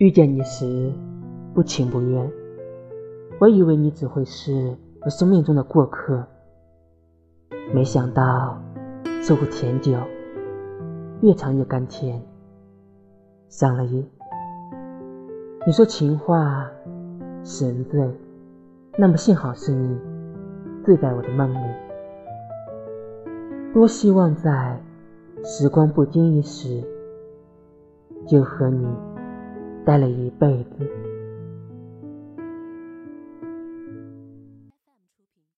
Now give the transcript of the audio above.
遇见你时，不情不愿，我以为你只会是我生命中的过客，没想到这壶甜酒越尝越甘甜。想了一，你说情话使人醉，那么幸好是你醉在我的梦里。多希望在时光不经意时，就和你。待了一辈子。